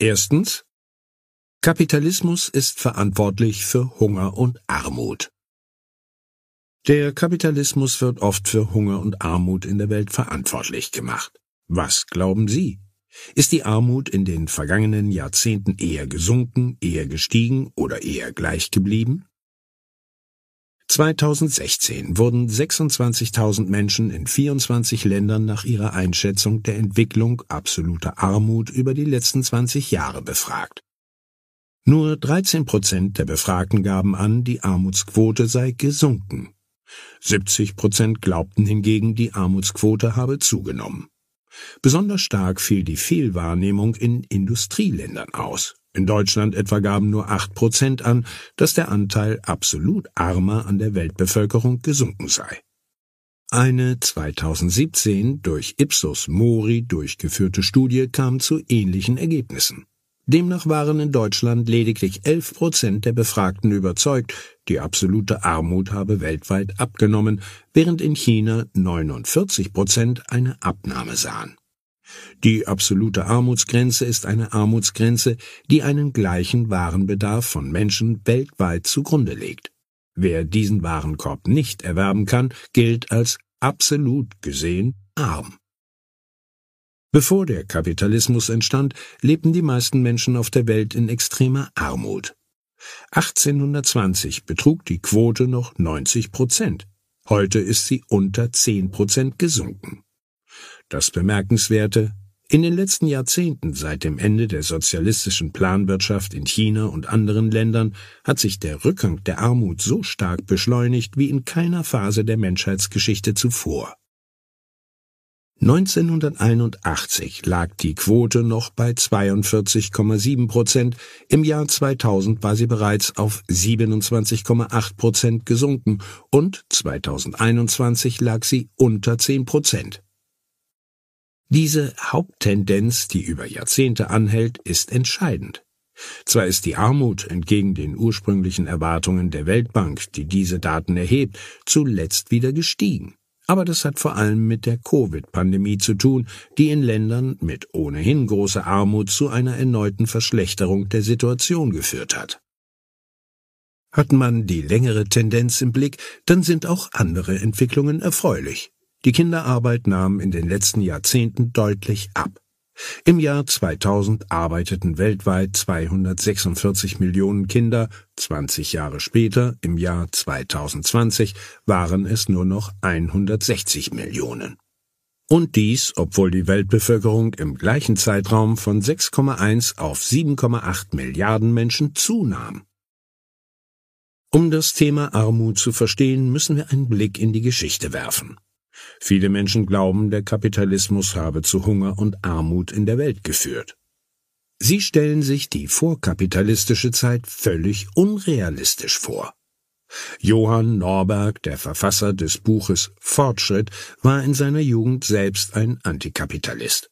Erstens Kapitalismus ist verantwortlich für Hunger und Armut. Der Kapitalismus wird oft für Hunger und Armut in der Welt verantwortlich gemacht. Was glauben Sie? Ist die Armut in den vergangenen Jahrzehnten eher gesunken, eher gestiegen oder eher gleich geblieben? 2016 wurden 26.000 Menschen in 24 Ländern nach ihrer Einschätzung der Entwicklung absoluter Armut über die letzten 20 Jahre befragt. Nur 13 Prozent der Befragten gaben an, die Armutsquote sei gesunken. 70 Prozent glaubten hingegen, die Armutsquote habe zugenommen. Besonders stark fiel die Fehlwahrnehmung in Industrieländern aus. In Deutschland etwa gaben nur acht Prozent an, dass der Anteil absolut Armer an der Weltbevölkerung gesunken sei. Eine 2017 durch Ipsos Mori durchgeführte Studie kam zu ähnlichen Ergebnissen. Demnach waren in Deutschland lediglich 11 Prozent der Befragten überzeugt, die absolute Armut habe weltweit abgenommen, während in China 49 Prozent eine Abnahme sahen. Die absolute Armutsgrenze ist eine Armutsgrenze, die einen gleichen Warenbedarf von Menschen weltweit zugrunde legt. Wer diesen Warenkorb nicht erwerben kann, gilt als absolut gesehen arm. Bevor der Kapitalismus entstand, lebten die meisten Menschen auf der Welt in extremer Armut. 1820 betrug die Quote noch 90 Prozent. Heute ist sie unter 10 Prozent gesunken. Das Bemerkenswerte, in den letzten Jahrzehnten seit dem Ende der sozialistischen Planwirtschaft in China und anderen Ländern hat sich der Rückgang der Armut so stark beschleunigt wie in keiner Phase der Menschheitsgeschichte zuvor. 1981 lag die Quote noch bei 42,7 Prozent, im Jahr 2000 war sie bereits auf 27,8 Prozent gesunken und 2021 lag sie unter 10 Prozent. Diese Haupttendenz, die über Jahrzehnte anhält, ist entscheidend. Zwar ist die Armut entgegen den ursprünglichen Erwartungen der Weltbank, die diese Daten erhebt, zuletzt wieder gestiegen. Aber das hat vor allem mit der Covid-Pandemie zu tun, die in Ländern mit ohnehin großer Armut zu einer erneuten Verschlechterung der Situation geführt hat. Hat man die längere Tendenz im Blick, dann sind auch andere Entwicklungen erfreulich. Die Kinderarbeit nahm in den letzten Jahrzehnten deutlich ab. Im Jahr 2000 arbeiteten weltweit 246 Millionen Kinder, 20 Jahre später, im Jahr 2020, waren es nur noch 160 Millionen. Und dies, obwohl die Weltbevölkerung im gleichen Zeitraum von 6,1 auf 7,8 Milliarden Menschen zunahm. Um das Thema Armut zu verstehen, müssen wir einen Blick in die Geschichte werfen. Viele Menschen glauben, der Kapitalismus habe zu Hunger und Armut in der Welt geführt. Sie stellen sich die vorkapitalistische Zeit völlig unrealistisch vor. Johann Norberg, der Verfasser des Buches Fortschritt, war in seiner Jugend selbst ein Antikapitalist.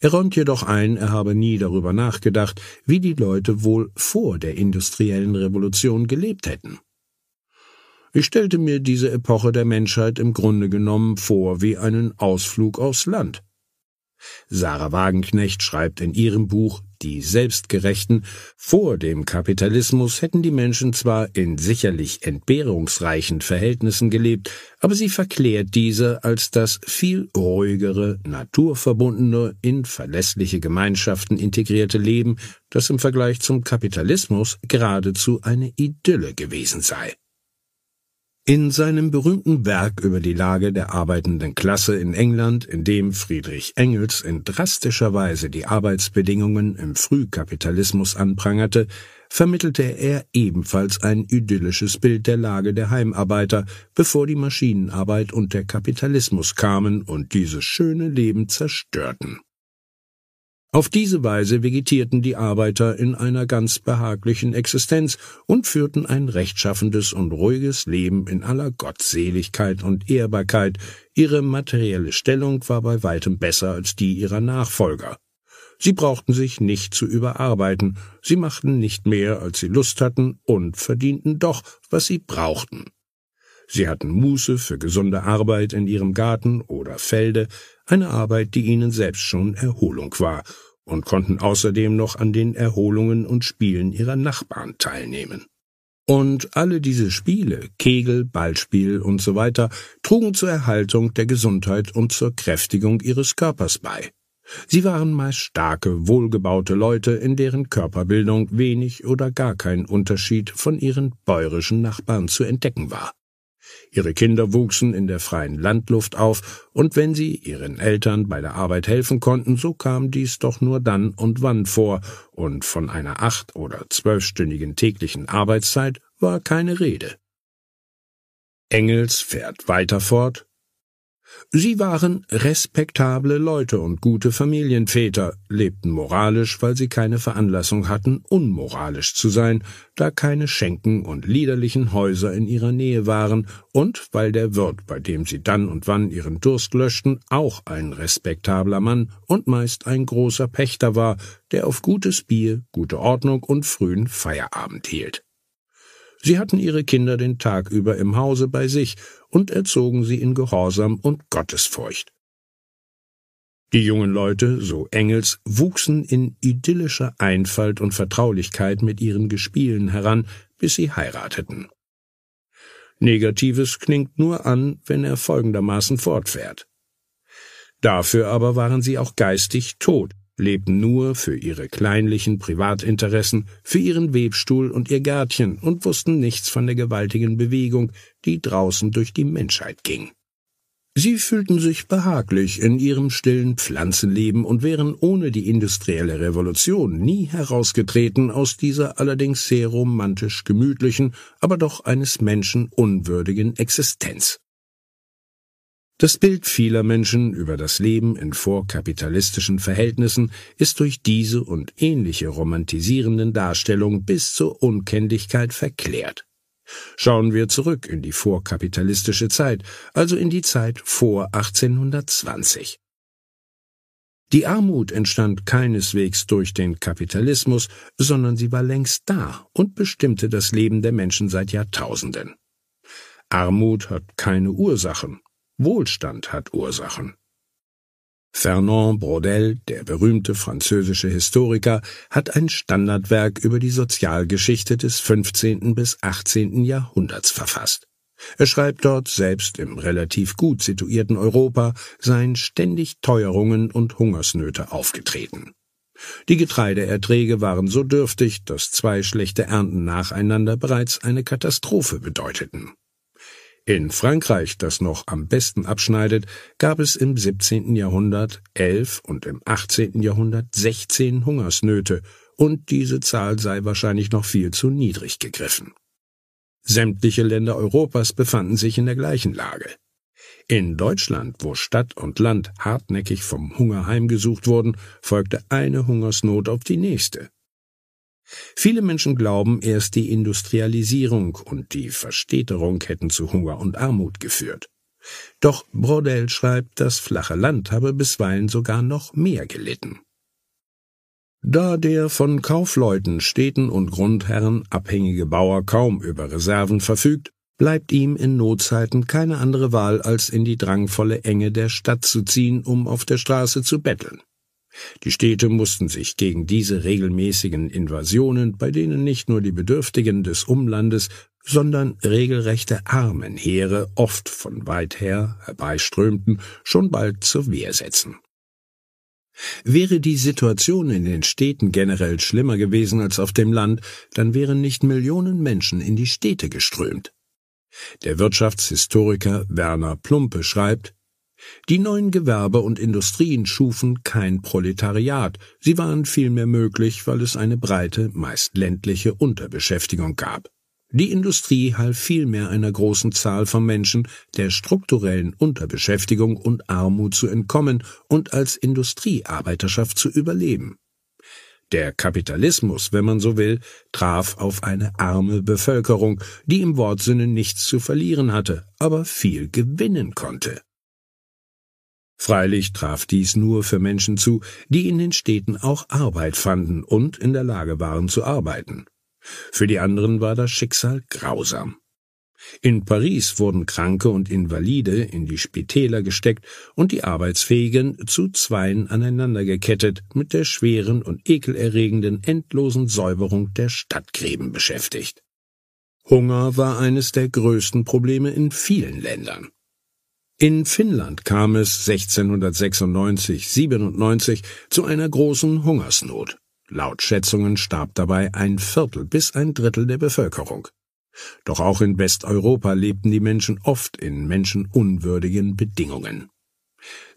Er räumt jedoch ein, er habe nie darüber nachgedacht, wie die Leute wohl vor der industriellen Revolution gelebt hätten. Ich stellte mir diese Epoche der Menschheit im Grunde genommen vor wie einen Ausflug aufs Land. Sarah Wagenknecht schreibt in ihrem Buch Die Selbstgerechten, vor dem Kapitalismus hätten die Menschen zwar in sicherlich entbehrungsreichen Verhältnissen gelebt, aber sie verklärt diese als das viel ruhigere, naturverbundene, in verlässliche Gemeinschaften integrierte Leben, das im Vergleich zum Kapitalismus geradezu eine Idylle gewesen sei. In seinem berühmten Werk über die Lage der arbeitenden Klasse in England, in dem Friedrich Engels in drastischer Weise die Arbeitsbedingungen im Frühkapitalismus anprangerte, vermittelte er ebenfalls ein idyllisches Bild der Lage der Heimarbeiter, bevor die Maschinenarbeit und der Kapitalismus kamen und dieses schöne Leben zerstörten. Auf diese Weise vegetierten die Arbeiter in einer ganz behaglichen Existenz und führten ein rechtschaffendes und ruhiges Leben in aller Gottseligkeit und Ehrbarkeit. Ihre materielle Stellung war bei weitem besser als die ihrer Nachfolger. Sie brauchten sich nicht zu überarbeiten, sie machten nicht mehr, als sie Lust hatten, und verdienten doch, was sie brauchten. Sie hatten Muße für gesunde Arbeit in ihrem Garten oder Felde, eine Arbeit, die ihnen selbst schon Erholung war, und konnten außerdem noch an den Erholungen und Spielen ihrer Nachbarn teilnehmen. Und alle diese Spiele, Kegel, Ballspiel und so weiter, trugen zur Erhaltung der Gesundheit und zur Kräftigung ihres Körpers bei. Sie waren meist starke, wohlgebaute Leute, in deren Körperbildung wenig oder gar kein Unterschied von ihren bäuerischen Nachbarn zu entdecken war. Ihre Kinder wuchsen in der freien Landluft auf, und wenn sie ihren Eltern bei der Arbeit helfen konnten, so kam dies doch nur dann und wann vor, und von einer acht- oder zwölfstündigen täglichen Arbeitszeit war keine Rede. Engels fährt weiter fort, Sie waren respektable Leute und gute Familienväter, lebten moralisch, weil sie keine Veranlassung hatten, unmoralisch zu sein, da keine Schenken und liederlichen Häuser in ihrer Nähe waren und weil der Wirt, bei dem sie dann und wann ihren Durst löschten, auch ein respektabler Mann und meist ein großer Pächter war, der auf gutes Bier, gute Ordnung und frühen Feierabend hielt. Sie hatten ihre Kinder den Tag über im Hause bei sich und erzogen sie in Gehorsam und Gottesfurcht. Die jungen Leute, so Engels, wuchsen in idyllischer Einfalt und Vertraulichkeit mit ihren Gespielen heran, bis sie heirateten. Negatives klingt nur an, wenn er folgendermaßen fortfährt. Dafür aber waren sie auch geistig tot, lebten nur für ihre kleinlichen Privatinteressen, für ihren Webstuhl und ihr Gärtchen und wussten nichts von der gewaltigen Bewegung, die draußen durch die Menschheit ging. Sie fühlten sich behaglich in ihrem stillen Pflanzenleben und wären ohne die industrielle Revolution nie herausgetreten aus dieser allerdings sehr romantisch gemütlichen, aber doch eines Menschen unwürdigen Existenz. Das Bild vieler Menschen über das Leben in vorkapitalistischen Verhältnissen ist durch diese und ähnliche romantisierenden Darstellungen bis zur Unkenntlichkeit verklärt. Schauen wir zurück in die vorkapitalistische Zeit, also in die Zeit vor 1820. Die Armut entstand keineswegs durch den Kapitalismus, sondern sie war längst da und bestimmte das Leben der Menschen seit Jahrtausenden. Armut hat keine Ursachen, Wohlstand hat Ursachen. Fernand Braudel, der berühmte französische Historiker, hat ein Standardwerk über die Sozialgeschichte des 15. bis 18. Jahrhunderts verfasst. Er schreibt dort, selbst im relativ gut situierten Europa seien ständig Teuerungen und Hungersnöte aufgetreten. Die Getreideerträge waren so dürftig, dass zwei schlechte Ernten nacheinander bereits eine Katastrophe bedeuteten. In Frankreich, das noch am besten abschneidet, gab es im 17. Jahrhundert elf und im 18. Jahrhundert 16 Hungersnöte, und diese Zahl sei wahrscheinlich noch viel zu niedrig gegriffen. Sämtliche Länder Europas befanden sich in der gleichen Lage. In Deutschland, wo Stadt und Land hartnäckig vom Hunger heimgesucht wurden, folgte eine Hungersnot auf die nächste. Viele Menschen glauben, erst die Industrialisierung und die Verstädterung hätten zu Hunger und Armut geführt. Doch Brodel schreibt, das flache Land habe bisweilen sogar noch mehr gelitten. Da der von Kaufleuten, Städten und Grundherren abhängige Bauer kaum über Reserven verfügt, bleibt ihm in Notzeiten keine andere Wahl, als in die drangvolle Enge der Stadt zu ziehen, um auf der Straße zu betteln. Die Städte mussten sich gegen diese regelmäßigen Invasionen, bei denen nicht nur die Bedürftigen des Umlandes, sondern regelrechte Armenheere oft von weit her herbeiströmten, schon bald zur Wehr setzen. Wäre die Situation in den Städten generell schlimmer gewesen als auf dem Land, dann wären nicht Millionen Menschen in die Städte geströmt. Der Wirtschaftshistoriker Werner Plumpe schreibt, die neuen Gewerbe und Industrien schufen kein Proletariat, sie waren vielmehr möglich, weil es eine breite, meist ländliche Unterbeschäftigung gab. Die Industrie half vielmehr einer großen Zahl von Menschen, der strukturellen Unterbeschäftigung und Armut zu entkommen und als Industriearbeiterschaft zu überleben. Der Kapitalismus, wenn man so will, traf auf eine arme Bevölkerung, die im Wortsinne nichts zu verlieren hatte, aber viel gewinnen konnte. Freilich traf dies nur für Menschen zu, die in den Städten auch Arbeit fanden und in der Lage waren zu arbeiten. Für die anderen war das Schicksal grausam. In Paris wurden Kranke und Invalide in die Spitäler gesteckt und die Arbeitsfähigen zu Zweien aneinandergekettet mit der schweren und ekelerregenden endlosen Säuberung der Stadtgräben beschäftigt. Hunger war eines der größten Probleme in vielen Ländern. In Finnland kam es 1696-97 zu einer großen Hungersnot. Laut Schätzungen starb dabei ein Viertel bis ein Drittel der Bevölkerung. Doch auch in Westeuropa lebten die Menschen oft in menschenunwürdigen Bedingungen.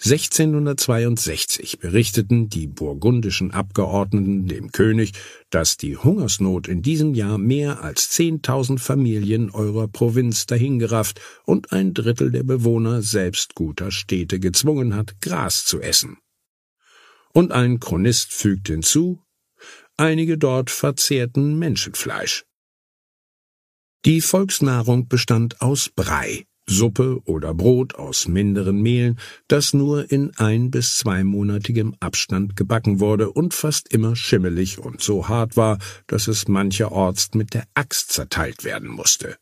1662 berichteten die burgundischen Abgeordneten dem König, dass die Hungersnot in diesem Jahr mehr als zehntausend Familien eurer Provinz dahingerafft und ein Drittel der Bewohner selbst guter Städte gezwungen hat, Gras zu essen. Und ein Chronist fügt hinzu, einige dort verzehrten Menschenfleisch. Die Volksnahrung bestand aus Brei, Suppe oder Brot aus minderen Mehlen, das nur in ein- bis zweimonatigem Abstand gebacken wurde und fast immer schimmelig und so hart war, dass es mancherorts mit der Axt zerteilt werden musste.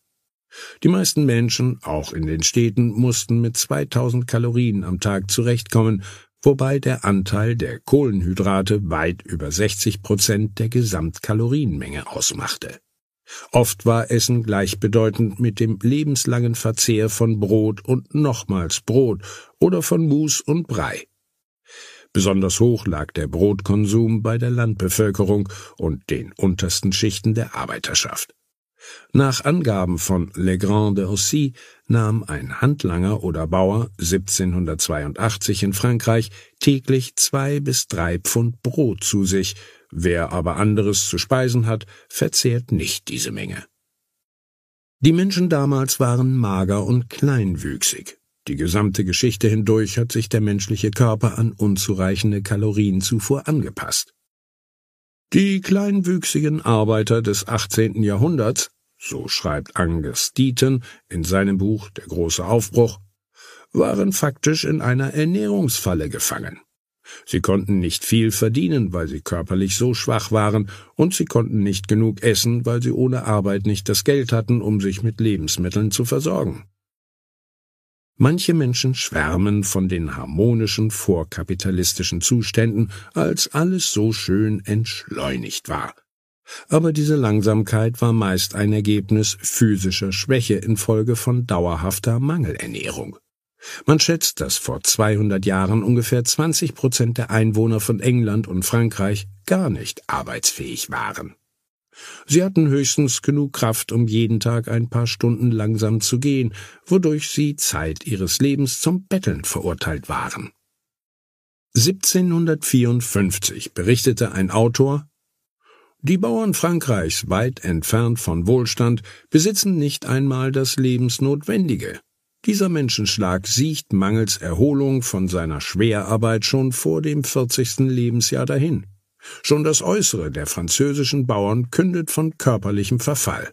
Die meisten Menschen, auch in den Städten, mussten mit 2000 Kalorien am Tag zurechtkommen, wobei der Anteil der Kohlenhydrate weit über 60 Prozent der Gesamtkalorienmenge ausmachte. Oft war Essen gleichbedeutend mit dem lebenslangen Verzehr von Brot und nochmals Brot oder von Mus und Brei. Besonders hoch lag der Brotkonsum bei der Landbevölkerung und den untersten Schichten der Arbeiterschaft. Nach Angaben von Legrand de Aussy nahm ein Handlanger oder Bauer 1782 in Frankreich täglich zwei bis drei Pfund Brot zu sich, Wer aber anderes zu speisen hat, verzehrt nicht diese Menge. Die Menschen damals waren mager und kleinwüchsig. Die gesamte Geschichte hindurch hat sich der menschliche Körper an unzureichende Kalorienzufuhr angepasst. Die kleinwüchsigen Arbeiter des 18. Jahrhunderts, so schreibt Angus Deaton in seinem Buch Der große Aufbruch, waren faktisch in einer Ernährungsfalle gefangen. Sie konnten nicht viel verdienen, weil sie körperlich so schwach waren, und sie konnten nicht genug essen, weil sie ohne Arbeit nicht das Geld hatten, um sich mit Lebensmitteln zu versorgen. Manche Menschen schwärmen von den harmonischen vorkapitalistischen Zuständen, als alles so schön entschleunigt war. Aber diese Langsamkeit war meist ein Ergebnis physischer Schwäche infolge von dauerhafter Mangelernährung. Man schätzt, dass vor 200 Jahren ungefähr 20 Prozent der Einwohner von England und Frankreich gar nicht arbeitsfähig waren. Sie hatten höchstens genug Kraft, um jeden Tag ein paar Stunden langsam zu gehen, wodurch sie Zeit ihres Lebens zum Betteln verurteilt waren. 1754 berichtete ein Autor, die Bauern Frankreichs, weit entfernt von Wohlstand, besitzen nicht einmal das Lebensnotwendige. Dieser Menschenschlag siecht mangels Erholung von seiner Schwerarbeit schon vor dem vierzigsten Lebensjahr dahin. Schon das Äußere der französischen Bauern kündet von körperlichem Verfall.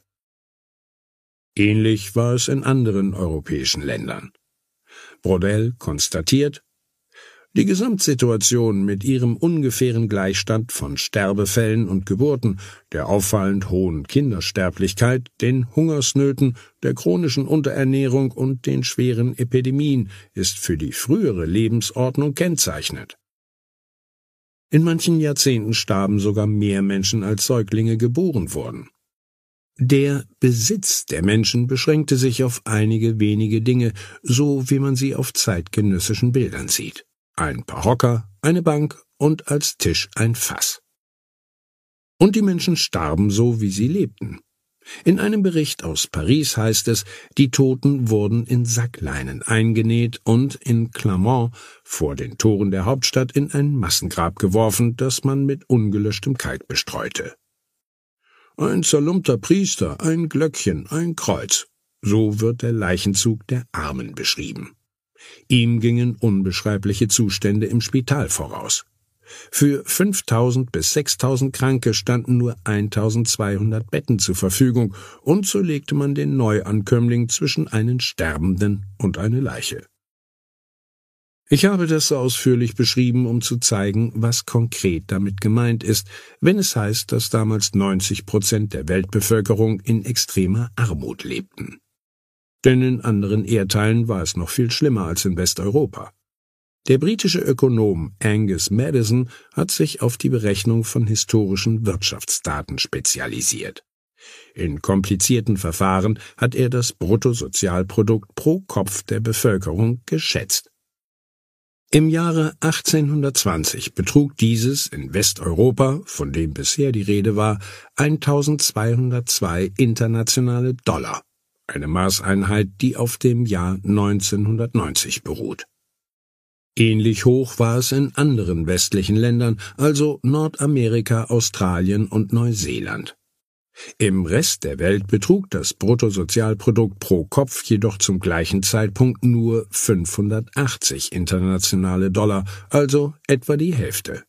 Ähnlich war es in anderen europäischen Ländern. Brodel konstatiert, die Gesamtsituation mit ihrem ungefähren Gleichstand von Sterbefällen und Geburten, der auffallend hohen Kindersterblichkeit, den Hungersnöten, der chronischen Unterernährung und den schweren Epidemien ist für die frühere Lebensordnung kennzeichnend. In manchen Jahrzehnten starben sogar mehr Menschen als Säuglinge geboren wurden. Der Besitz der Menschen beschränkte sich auf einige wenige Dinge, so wie man sie auf zeitgenössischen Bildern sieht ein paar Hocker, eine Bank und als Tisch ein Fass. Und die Menschen starben so, wie sie lebten. In einem Bericht aus Paris heißt es, die Toten wurden in Sackleinen eingenäht und in Clermont vor den Toren der Hauptstadt in ein Massengrab geworfen, das man mit ungelöschtem Kalk bestreute. Ein zerlumpter Priester, ein Glöckchen, ein Kreuz. So wird der Leichenzug der Armen beschrieben. Ihm gingen unbeschreibliche Zustände im Spital voraus. Für 5000 bis 6000 Kranke standen nur 1200 Betten zur Verfügung, und so legte man den Neuankömmling zwischen einen Sterbenden und eine Leiche. Ich habe das ausführlich beschrieben, um zu zeigen, was konkret damit gemeint ist, wenn es heißt, dass damals 90 Prozent der Weltbevölkerung in extremer Armut lebten. Denn in anderen Erdteilen war es noch viel schlimmer als in Westeuropa. Der britische Ökonom Angus Madison hat sich auf die Berechnung von historischen Wirtschaftsdaten spezialisiert. In komplizierten Verfahren hat er das Bruttosozialprodukt pro Kopf der Bevölkerung geschätzt. Im Jahre 1820 betrug dieses in Westeuropa, von dem bisher die Rede war, 1202 internationale Dollar, eine Maßeinheit, die auf dem Jahr 1990 beruht. Ähnlich hoch war es in anderen westlichen Ländern, also Nordamerika, Australien und Neuseeland. Im Rest der Welt betrug das Bruttosozialprodukt pro Kopf jedoch zum gleichen Zeitpunkt nur 580 internationale Dollar, also etwa die Hälfte.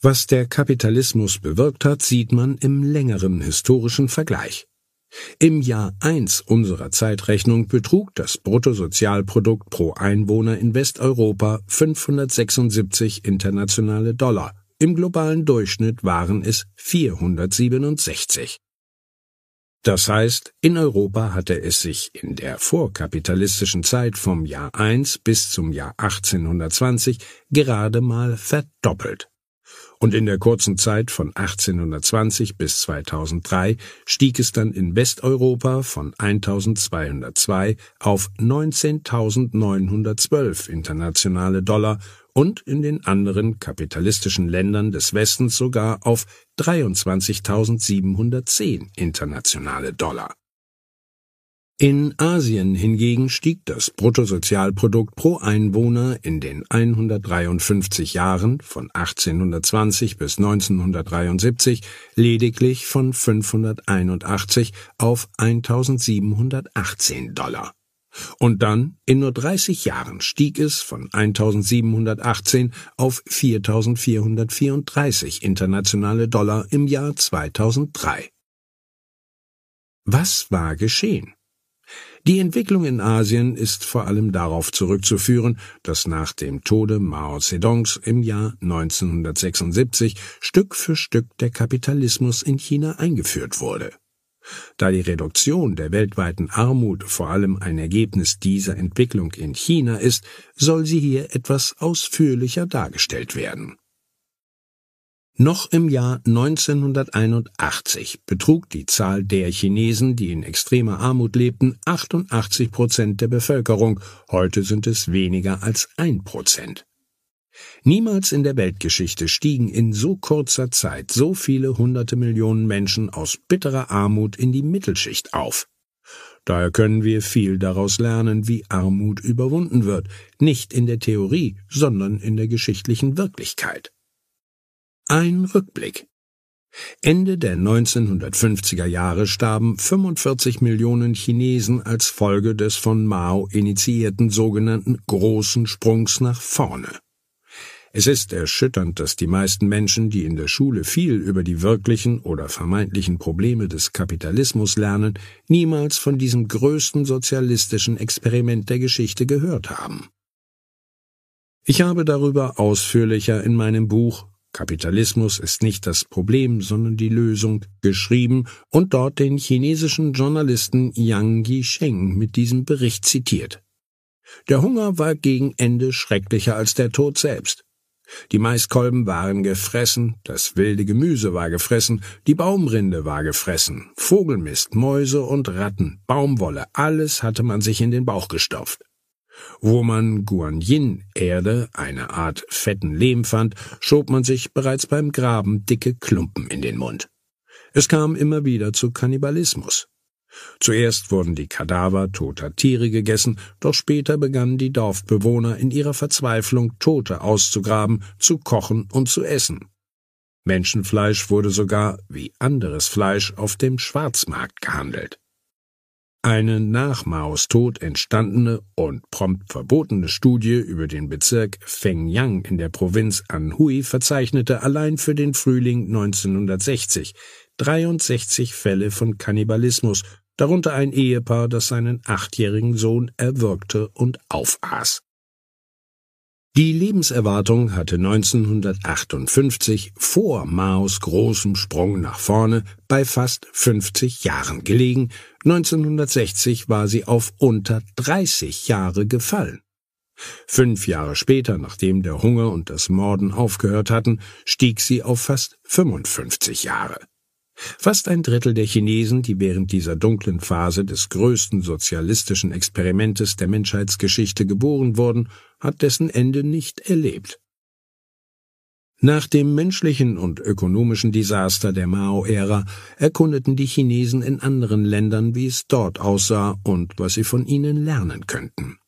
Was der Kapitalismus bewirkt hat, sieht man im längeren historischen Vergleich. Im Jahr 1 unserer Zeitrechnung betrug das Bruttosozialprodukt pro Einwohner in Westeuropa 576 internationale Dollar, im globalen Durchschnitt waren es 467. Das heißt, in Europa hatte es sich in der vorkapitalistischen Zeit vom Jahr 1 bis zum Jahr 1820 gerade mal verdoppelt. Und in der kurzen Zeit von 1820 bis 2003 stieg es dann in Westeuropa von 1202 auf 19.912 internationale Dollar und in den anderen kapitalistischen Ländern des Westens sogar auf 23.710 internationale Dollar. In Asien hingegen stieg das Bruttosozialprodukt pro Einwohner in den 153 Jahren von 1820 bis 1973 lediglich von 581 auf 1718 Dollar. Und dann, in nur 30 Jahren, stieg es von 1718 auf 4434 internationale Dollar im Jahr 2003. Was war geschehen? Die Entwicklung in Asien ist vor allem darauf zurückzuführen, dass nach dem Tode Mao Zedongs im Jahr 1976 Stück für Stück der Kapitalismus in China eingeführt wurde. Da die Reduktion der weltweiten Armut vor allem ein Ergebnis dieser Entwicklung in China ist, soll sie hier etwas ausführlicher dargestellt werden. Noch im Jahr 1981 betrug die Zahl der Chinesen, die in extremer Armut lebten, 88 Prozent der Bevölkerung, heute sind es weniger als ein Prozent. Niemals in der Weltgeschichte stiegen in so kurzer Zeit so viele hunderte Millionen Menschen aus bitterer Armut in die Mittelschicht auf. Daher können wir viel daraus lernen, wie Armut überwunden wird, nicht in der Theorie, sondern in der geschichtlichen Wirklichkeit. Ein Rückblick. Ende der 1950er Jahre starben 45 Millionen Chinesen als Folge des von Mao initiierten sogenannten großen Sprungs nach vorne. Es ist erschütternd, dass die meisten Menschen, die in der Schule viel über die wirklichen oder vermeintlichen Probleme des Kapitalismus lernen, niemals von diesem größten sozialistischen Experiment der Geschichte gehört haben. Ich habe darüber ausführlicher in meinem Buch Kapitalismus ist nicht das Problem, sondern die Lösung, geschrieben und dort den chinesischen Journalisten Yang Yisheng mit diesem Bericht zitiert. Der Hunger war gegen Ende schrecklicher als der Tod selbst. Die Maiskolben waren gefressen, das wilde Gemüse war gefressen, die Baumrinde war gefressen, Vogelmist, Mäuse und Ratten, Baumwolle, alles hatte man sich in den Bauch gestopft. Wo man Guanyin-Erde, eine Art fetten Lehm fand, schob man sich bereits beim Graben dicke Klumpen in den Mund. Es kam immer wieder zu Kannibalismus. Zuerst wurden die Kadaver toter Tiere gegessen, doch später begannen die Dorfbewohner in ihrer Verzweiflung Tote auszugraben, zu kochen und zu essen. Menschenfleisch wurde sogar, wie anderes Fleisch, auf dem Schwarzmarkt gehandelt. Eine nach Maos Tod entstandene und prompt verbotene Studie über den Bezirk Fengyang in der Provinz Anhui verzeichnete allein für den Frühling 1960 63 Fälle von Kannibalismus, darunter ein Ehepaar, das seinen achtjährigen Sohn erwürgte und aufaß. Die Lebenserwartung hatte 1958 vor Maos großem Sprung nach vorne bei fast 50 Jahren gelegen, 1960 war sie auf unter 30 Jahre gefallen. Fünf Jahre später, nachdem der Hunger und das Morden aufgehört hatten, stieg sie auf fast 55 Jahre. Fast ein Drittel der Chinesen, die während dieser dunklen Phase des größten sozialistischen Experimentes der Menschheitsgeschichte geboren wurden, hat dessen Ende nicht erlebt. Nach dem menschlichen und ökonomischen Desaster der Mao-Ära erkundeten die Chinesen in anderen Ländern, wie es dort aussah und was sie von ihnen lernen könnten.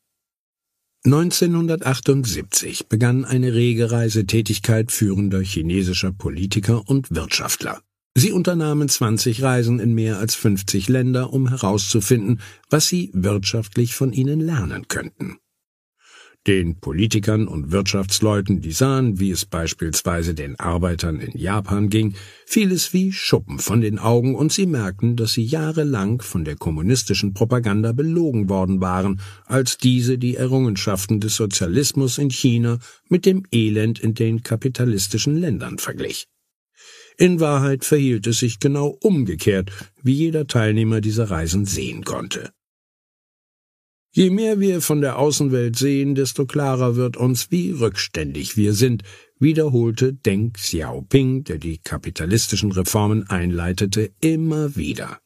1978 begann eine rege Reisetätigkeit führender chinesischer Politiker und Wirtschaftler. Sie unternahmen 20 Reisen in mehr als 50 Länder, um herauszufinden, was sie wirtschaftlich von ihnen lernen könnten. Den Politikern und Wirtschaftsleuten, die sahen, wie es beispielsweise den Arbeitern in Japan ging, fiel es wie Schuppen von den Augen und sie merkten, dass sie jahrelang von der kommunistischen Propaganda belogen worden waren, als diese die Errungenschaften des Sozialismus in China mit dem Elend in den kapitalistischen Ländern verglich. In Wahrheit verhielt es sich genau umgekehrt, wie jeder Teilnehmer dieser Reisen sehen konnte. Je mehr wir von der Außenwelt sehen, desto klarer wird uns, wie rückständig wir sind, wiederholte Deng Xiaoping, der die kapitalistischen Reformen einleitete, immer wieder.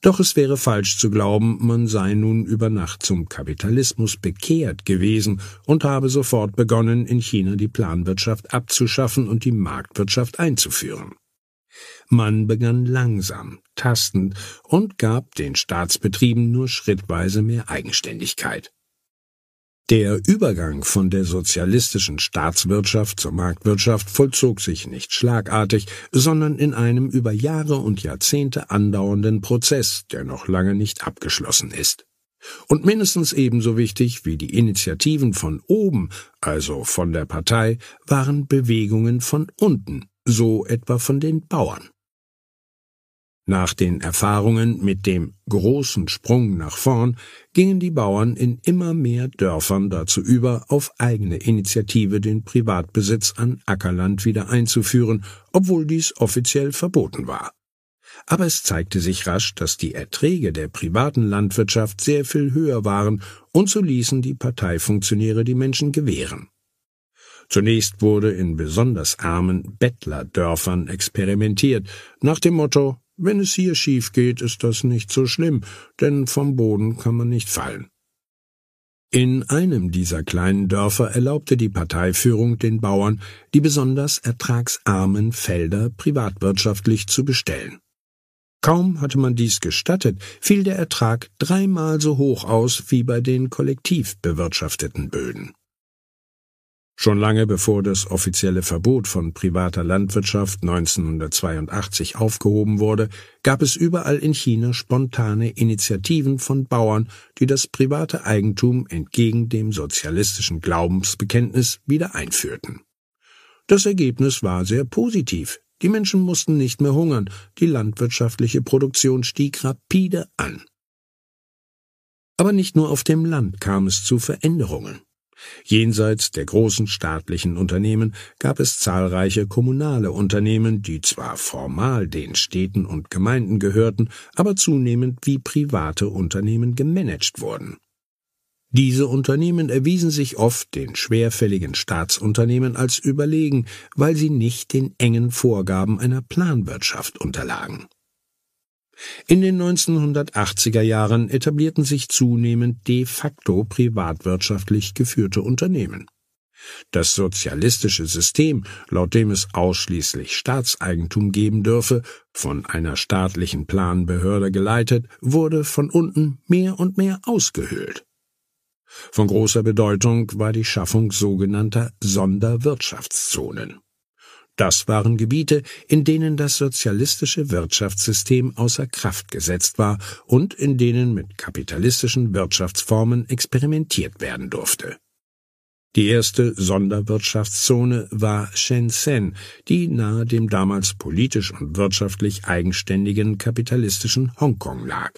Doch es wäre falsch zu glauben, man sei nun über Nacht zum Kapitalismus bekehrt gewesen und habe sofort begonnen, in China die Planwirtschaft abzuschaffen und die Marktwirtschaft einzuführen. Man begann langsam, tastend und gab den Staatsbetrieben nur schrittweise mehr Eigenständigkeit. Der Übergang von der sozialistischen Staatswirtschaft zur Marktwirtschaft vollzog sich nicht schlagartig, sondern in einem über Jahre und Jahrzehnte andauernden Prozess, der noch lange nicht abgeschlossen ist. Und mindestens ebenso wichtig wie die Initiativen von oben, also von der Partei, waren Bewegungen von unten, so etwa von den Bauern. Nach den Erfahrungen mit dem großen Sprung nach vorn gingen die Bauern in immer mehr Dörfern dazu über, auf eigene Initiative den Privatbesitz an Ackerland wieder einzuführen, obwohl dies offiziell verboten war. Aber es zeigte sich rasch, dass die Erträge der privaten Landwirtschaft sehr viel höher waren, und so ließen die Parteifunktionäre die Menschen gewähren. Zunächst wurde in besonders armen Bettlerdörfern experimentiert, nach dem Motto wenn es hier schief geht, ist das nicht so schlimm, denn vom Boden kann man nicht fallen. In einem dieser kleinen Dörfer erlaubte die Parteiführung den Bauern, die besonders ertragsarmen Felder privatwirtschaftlich zu bestellen. Kaum hatte man dies gestattet, fiel der Ertrag dreimal so hoch aus wie bei den kollektiv bewirtschafteten Böden. Schon lange bevor das offizielle Verbot von privater Landwirtschaft 1982 aufgehoben wurde, gab es überall in China spontane Initiativen von Bauern, die das private Eigentum entgegen dem sozialistischen Glaubensbekenntnis wieder einführten. Das Ergebnis war sehr positiv. Die Menschen mussten nicht mehr hungern, die landwirtschaftliche Produktion stieg rapide an. Aber nicht nur auf dem Land kam es zu Veränderungen. Jenseits der großen staatlichen Unternehmen gab es zahlreiche kommunale Unternehmen, die zwar formal den Städten und Gemeinden gehörten, aber zunehmend wie private Unternehmen gemanagt wurden. Diese Unternehmen erwiesen sich oft den schwerfälligen Staatsunternehmen als überlegen, weil sie nicht den engen Vorgaben einer Planwirtschaft unterlagen. In den 1980er Jahren etablierten sich zunehmend de facto privatwirtschaftlich geführte Unternehmen. Das sozialistische System, laut dem es ausschließlich Staatseigentum geben dürfe, von einer staatlichen Planbehörde geleitet, wurde von unten mehr und mehr ausgehöhlt. Von großer Bedeutung war die Schaffung sogenannter Sonderwirtschaftszonen. Das waren Gebiete, in denen das sozialistische Wirtschaftssystem außer Kraft gesetzt war und in denen mit kapitalistischen Wirtschaftsformen experimentiert werden durfte. Die erste Sonderwirtschaftszone war Shenzhen, die nahe dem damals politisch und wirtschaftlich eigenständigen kapitalistischen Hongkong lag.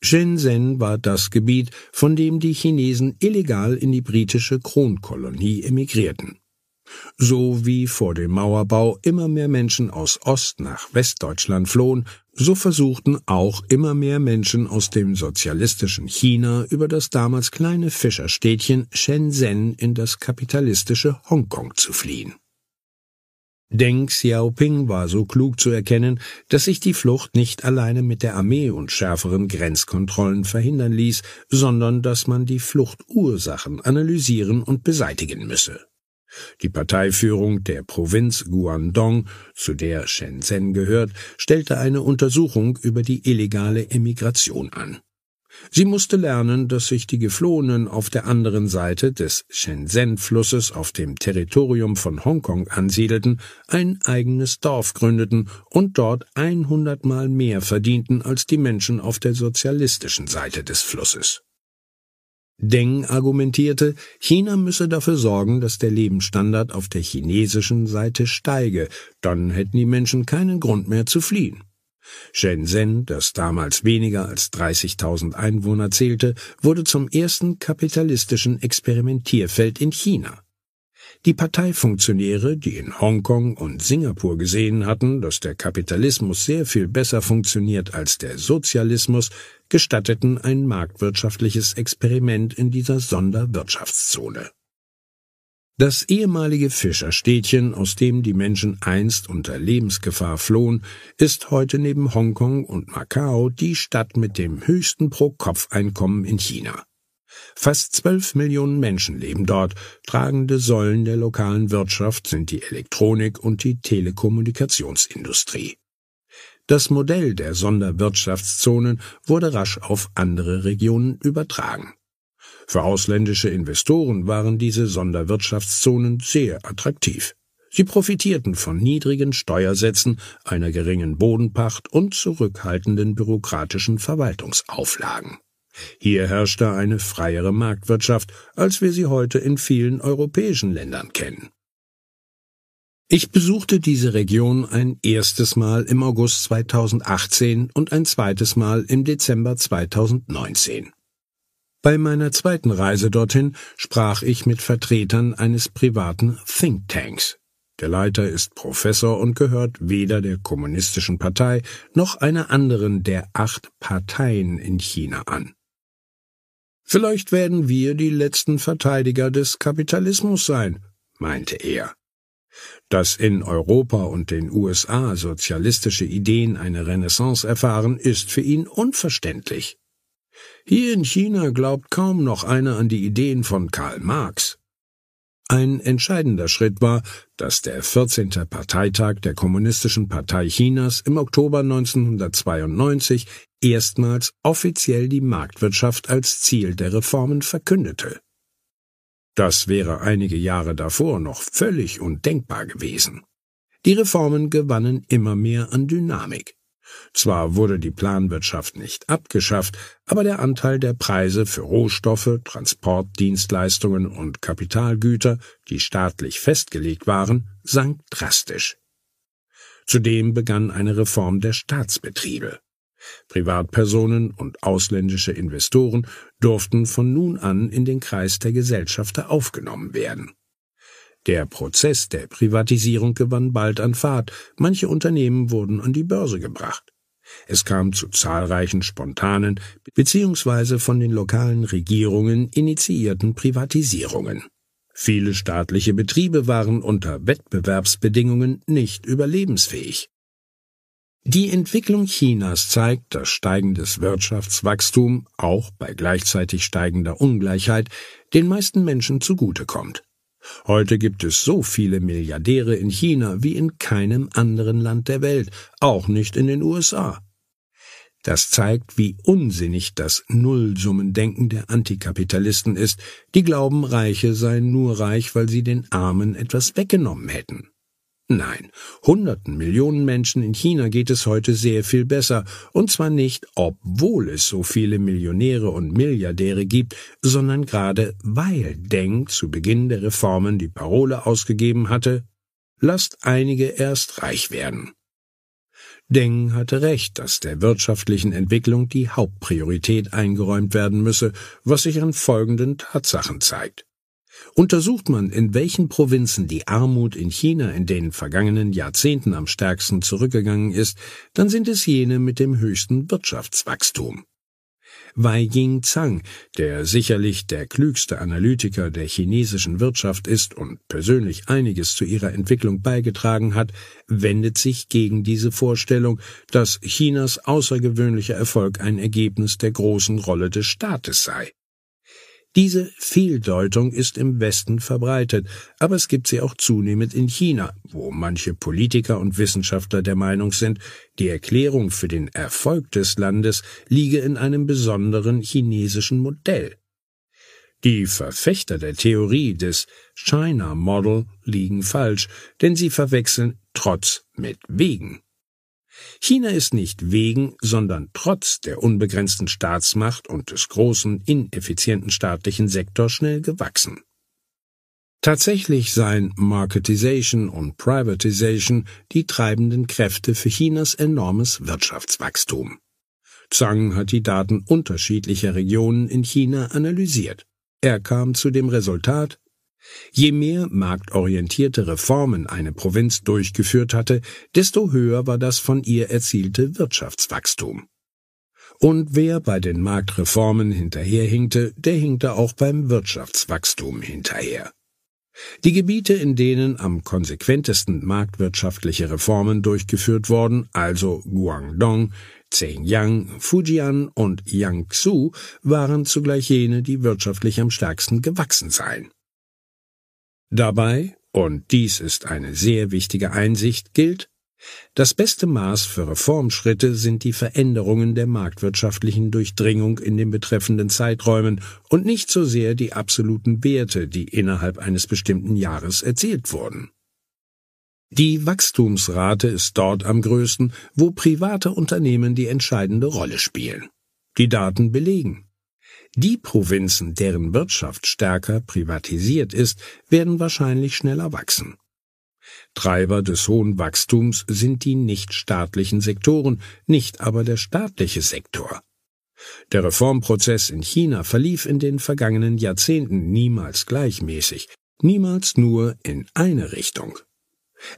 Shenzhen war das Gebiet, von dem die Chinesen illegal in die britische Kronkolonie emigrierten. So wie vor dem Mauerbau immer mehr Menschen aus Ost nach Westdeutschland flohen, so versuchten auch immer mehr Menschen aus dem sozialistischen China über das damals kleine Fischerstädtchen Shenzhen in das kapitalistische Hongkong zu fliehen. Deng Xiaoping war so klug zu erkennen, dass sich die Flucht nicht alleine mit der Armee und schärferen Grenzkontrollen verhindern ließ, sondern dass man die Fluchtursachen analysieren und beseitigen müsse. Die Parteiführung der Provinz Guangdong, zu der Shenzhen gehört, stellte eine Untersuchung über die illegale Emigration an. Sie musste lernen, dass sich die Geflohenen auf der anderen Seite des Shenzhen-Flusses auf dem Territorium von Hongkong ansiedelten, ein eigenes Dorf gründeten und dort einhundertmal mehr verdienten als die Menschen auf der sozialistischen Seite des Flusses. Deng argumentierte, China müsse dafür sorgen, dass der Lebensstandard auf der chinesischen Seite steige, dann hätten die Menschen keinen Grund mehr zu fliehen. Shenzhen, das damals weniger als 30.000 Einwohner zählte, wurde zum ersten kapitalistischen Experimentierfeld in China. Die Parteifunktionäre, die in Hongkong und Singapur gesehen hatten, dass der Kapitalismus sehr viel besser funktioniert als der Sozialismus, gestatteten ein marktwirtschaftliches Experiment in dieser Sonderwirtschaftszone. Das ehemalige Fischerstädtchen, aus dem die Menschen einst unter Lebensgefahr flohen, ist heute neben Hongkong und Macau die Stadt mit dem höchsten Pro-Kopf-Einkommen in China. Fast zwölf Millionen Menschen leben dort. Tragende Säulen der lokalen Wirtschaft sind die Elektronik und die Telekommunikationsindustrie. Das Modell der Sonderwirtschaftszonen wurde rasch auf andere Regionen übertragen. Für ausländische Investoren waren diese Sonderwirtschaftszonen sehr attraktiv. Sie profitierten von niedrigen Steuersätzen, einer geringen Bodenpacht und zurückhaltenden bürokratischen Verwaltungsauflagen. Hier herrschte eine freiere Marktwirtschaft, als wir sie heute in vielen europäischen Ländern kennen. Ich besuchte diese Region ein erstes Mal im August 2018 und ein zweites Mal im Dezember 2019. Bei meiner zweiten Reise dorthin sprach ich mit Vertretern eines privaten Thinktanks. Der Leiter ist Professor und gehört weder der Kommunistischen Partei noch einer anderen der acht Parteien in China an. Vielleicht werden wir die letzten Verteidiger des Kapitalismus sein, meinte er. Dass in Europa und den USA sozialistische Ideen eine Renaissance erfahren, ist für ihn unverständlich. Hier in China glaubt kaum noch einer an die Ideen von Karl Marx. Ein entscheidender Schritt war, dass der 14. Parteitag der Kommunistischen Partei Chinas im Oktober 1992 erstmals offiziell die Marktwirtschaft als Ziel der Reformen verkündete. Das wäre einige Jahre davor noch völlig undenkbar gewesen. Die Reformen gewannen immer mehr an Dynamik. Zwar wurde die Planwirtschaft nicht abgeschafft, aber der Anteil der Preise für Rohstoffe, Transportdienstleistungen und Kapitalgüter, die staatlich festgelegt waren, sank drastisch. Zudem begann eine Reform der Staatsbetriebe. Privatpersonen und ausländische Investoren durften von nun an in den Kreis der Gesellschafter aufgenommen werden. Der Prozess der Privatisierung gewann bald an Fahrt, manche Unternehmen wurden an die Börse gebracht. Es kam zu zahlreichen spontanen bzw. von den lokalen Regierungen initiierten Privatisierungen. Viele staatliche Betriebe waren unter Wettbewerbsbedingungen nicht überlebensfähig. Die Entwicklung Chinas zeigt, dass steigendes Wirtschaftswachstum, auch bei gleichzeitig steigender Ungleichheit, den meisten Menschen zugutekommt. Heute gibt es so viele Milliardäre in China wie in keinem anderen Land der Welt, auch nicht in den USA. Das zeigt, wie unsinnig das Nullsummendenken der Antikapitalisten ist, die glauben, Reiche seien nur reich, weil sie den Armen etwas weggenommen hätten. Nein, hunderten Millionen Menschen in China geht es heute sehr viel besser, und zwar nicht, obwohl es so viele Millionäre und Milliardäre gibt, sondern gerade weil Deng zu Beginn der Reformen die Parole ausgegeben hatte, lasst einige erst reich werden. Deng hatte recht, dass der wirtschaftlichen Entwicklung die Hauptpriorität eingeräumt werden müsse, was sich an folgenden Tatsachen zeigt. Untersucht man, in welchen Provinzen die Armut in China in den vergangenen Jahrzehnten am stärksten zurückgegangen ist, dann sind es jene mit dem höchsten Wirtschaftswachstum. Wei Ying Zhang, der sicherlich der klügste Analytiker der chinesischen Wirtschaft ist und persönlich einiges zu ihrer Entwicklung beigetragen hat, wendet sich gegen diese Vorstellung, dass Chinas außergewöhnlicher Erfolg ein Ergebnis der großen Rolle des Staates sei. Diese Fehldeutung ist im Westen verbreitet, aber es gibt sie auch zunehmend in China, wo manche Politiker und Wissenschaftler der Meinung sind, die Erklärung für den Erfolg des Landes liege in einem besonderen chinesischen Modell. Die Verfechter der Theorie des China Model liegen falsch, denn sie verwechseln Trotz mit Wegen. China ist nicht wegen, sondern trotz der unbegrenzten Staatsmacht und des großen, ineffizienten staatlichen Sektors schnell gewachsen. Tatsächlich seien Marketization und Privatization die treibenden Kräfte für Chinas enormes Wirtschaftswachstum. Zhang hat die Daten unterschiedlicher Regionen in China analysiert. Er kam zu dem Resultat, Je mehr marktorientierte Reformen eine Provinz durchgeführt hatte, desto höher war das von ihr erzielte Wirtschaftswachstum. Und wer bei den Marktreformen hinterherhinkte, der hinkte auch beim Wirtschaftswachstum hinterher. Die Gebiete, in denen am konsequentesten marktwirtschaftliche Reformen durchgeführt wurden, also Guangdong, Zhejiang, Fujian und Jiangsu, waren zugleich jene, die wirtschaftlich am stärksten gewachsen seien. Dabei, und dies ist eine sehr wichtige Einsicht, gilt, das beste Maß für Reformschritte sind die Veränderungen der marktwirtschaftlichen Durchdringung in den betreffenden Zeiträumen und nicht so sehr die absoluten Werte, die innerhalb eines bestimmten Jahres erzielt wurden. Die Wachstumsrate ist dort am größten, wo private Unternehmen die entscheidende Rolle spielen. Die Daten belegen. Die Provinzen, deren Wirtschaft stärker privatisiert ist, werden wahrscheinlich schneller wachsen. Treiber des hohen Wachstums sind die nichtstaatlichen Sektoren, nicht aber der staatliche Sektor. Der Reformprozess in China verlief in den vergangenen Jahrzehnten niemals gleichmäßig, niemals nur in eine Richtung.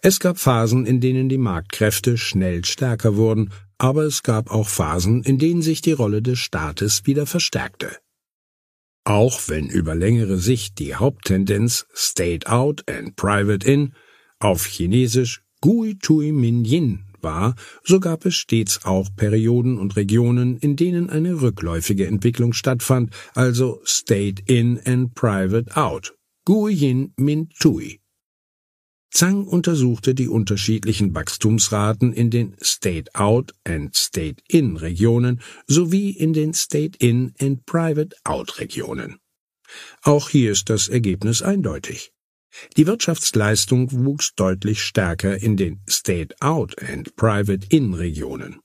Es gab Phasen, in denen die Marktkräfte schnell stärker wurden, aber es gab auch Phasen, in denen sich die Rolle des Staates wieder verstärkte. Auch wenn über längere Sicht die Haupttendenz State Out and Private In auf Chinesisch Gui Tui Min Yin war, so gab es stets auch Perioden und Regionen, in denen eine rückläufige Entwicklung stattfand, also State In and Private Out. Gui Yin Min Tui. Zhang untersuchte die unterschiedlichen Wachstumsraten in den State-Out and State-In-Regionen sowie in den State-In and Private-Out-Regionen. Auch hier ist das Ergebnis eindeutig. Die Wirtschaftsleistung wuchs deutlich stärker in den State-Out and Private-In-Regionen.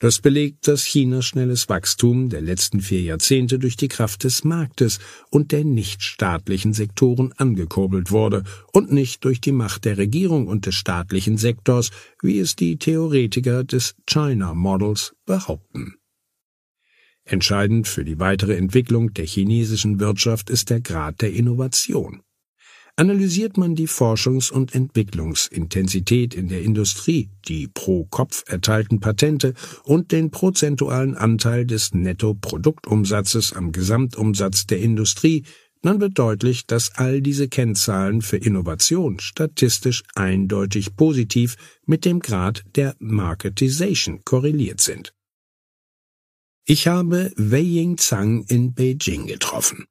Das belegt, dass Chinas schnelles Wachstum der letzten vier Jahrzehnte durch die Kraft des Marktes und der nichtstaatlichen Sektoren angekurbelt wurde und nicht durch die Macht der Regierung und des staatlichen Sektors, wie es die Theoretiker des China Models behaupten. Entscheidend für die weitere Entwicklung der chinesischen Wirtschaft ist der Grad der Innovation. Analysiert man die Forschungs- und Entwicklungsintensität in der Industrie, die pro Kopf erteilten Patente und den prozentualen Anteil des Nettoproduktumsatzes am Gesamtumsatz der Industrie, dann wird deutlich, dass all diese Kennzahlen für Innovation statistisch eindeutig positiv mit dem Grad der Marketization korreliert sind. Ich habe Wei Ying Zhang in Beijing getroffen.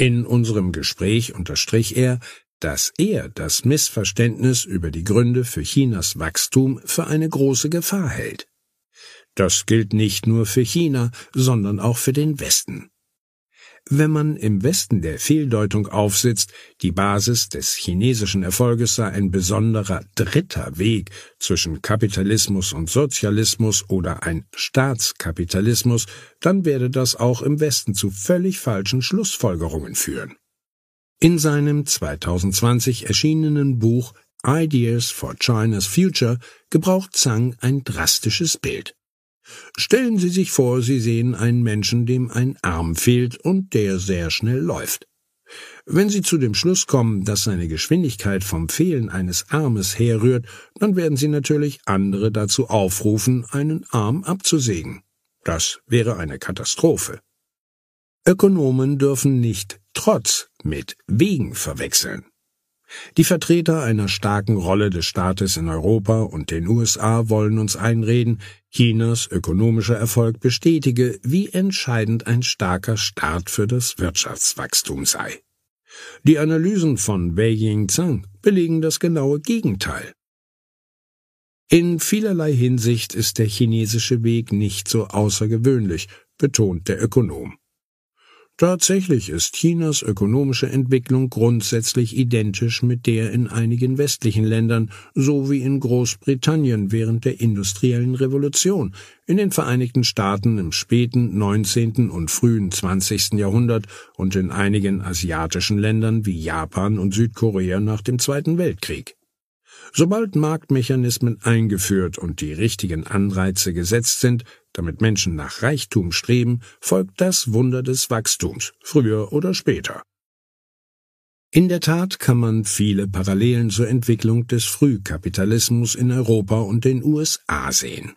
In unserem Gespräch unterstrich er, dass er das Missverständnis über die Gründe für Chinas Wachstum für eine große Gefahr hält. Das gilt nicht nur für China, sondern auch für den Westen. Wenn man im Westen der Fehldeutung aufsitzt, die Basis des chinesischen Erfolges sei ein besonderer dritter Weg zwischen Kapitalismus und Sozialismus oder ein Staatskapitalismus, dann werde das auch im Westen zu völlig falschen Schlussfolgerungen führen. In seinem 2020 erschienenen Buch Ideas for China's Future gebraucht Zhang ein drastisches Bild. Stellen Sie sich vor, Sie sehen einen Menschen, dem ein Arm fehlt und der sehr schnell läuft. Wenn Sie zu dem Schluss kommen, dass seine Geschwindigkeit vom Fehlen eines Armes herrührt, dann werden Sie natürlich andere dazu aufrufen, einen Arm abzusägen. Das wäre eine Katastrophe. Ökonomen dürfen nicht trotz mit wegen verwechseln. Die Vertreter einer starken Rolle des Staates in Europa und den USA wollen uns einreden, Chinas ökonomischer Erfolg bestätige, wie entscheidend ein starker Staat für das Wirtschaftswachstum sei. Die Analysen von Wei Ying-Zhang belegen das genaue Gegenteil. In vielerlei Hinsicht ist der chinesische Weg nicht so außergewöhnlich, betont der Ökonom. Tatsächlich ist Chinas ökonomische Entwicklung grundsätzlich identisch mit der in einigen westlichen Ländern sowie in Großbritannien während der industriellen Revolution, in den Vereinigten Staaten im späten 19. und frühen 20. Jahrhundert und in einigen asiatischen Ländern wie Japan und Südkorea nach dem Zweiten Weltkrieg. Sobald Marktmechanismen eingeführt und die richtigen Anreize gesetzt sind, damit Menschen nach Reichtum streben, folgt das Wunder des Wachstums, früher oder später. In der Tat kann man viele Parallelen zur Entwicklung des Frühkapitalismus in Europa und den USA sehen.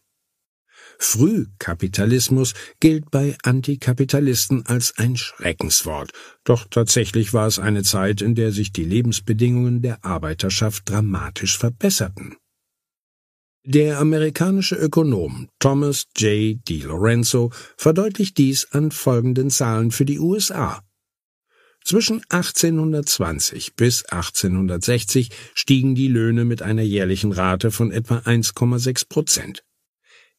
Frühkapitalismus gilt bei Antikapitalisten als ein Schreckenswort, doch tatsächlich war es eine Zeit, in der sich die Lebensbedingungen der Arbeiterschaft dramatisch verbesserten. Der amerikanische Ökonom Thomas J. DiLorenzo verdeutlicht dies an folgenden Zahlen für die USA. Zwischen 1820 bis 1860 stiegen die Löhne mit einer jährlichen Rate von etwa 1,6 Prozent.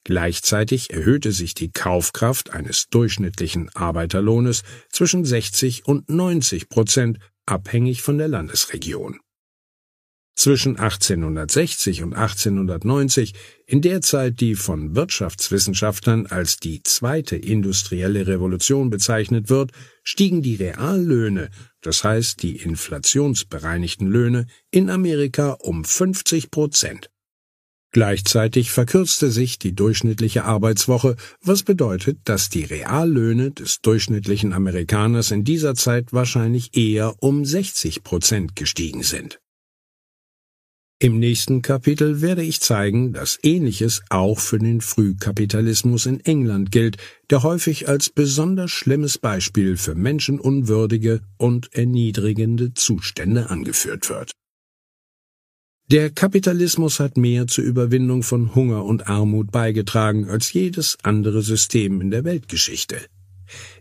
Gleichzeitig erhöhte sich die Kaufkraft eines durchschnittlichen Arbeiterlohnes zwischen 60 und 90 Prozent, abhängig von der Landesregion. Zwischen 1860 und 1890, in der Zeit, die von Wirtschaftswissenschaftlern als die zweite industrielle Revolution bezeichnet wird, stiegen die Reallöhne, das heißt die inflationsbereinigten Löhne, in Amerika um 50 Prozent. Gleichzeitig verkürzte sich die durchschnittliche Arbeitswoche, was bedeutet, dass die Reallöhne des durchschnittlichen Amerikaners in dieser Zeit wahrscheinlich eher um 60 Prozent gestiegen sind. Im nächsten Kapitel werde ich zeigen, dass Ähnliches auch für den Frühkapitalismus in England gilt, der häufig als besonders schlimmes Beispiel für menschenunwürdige und erniedrigende Zustände angeführt wird. Der Kapitalismus hat mehr zur Überwindung von Hunger und Armut beigetragen als jedes andere System in der Weltgeschichte.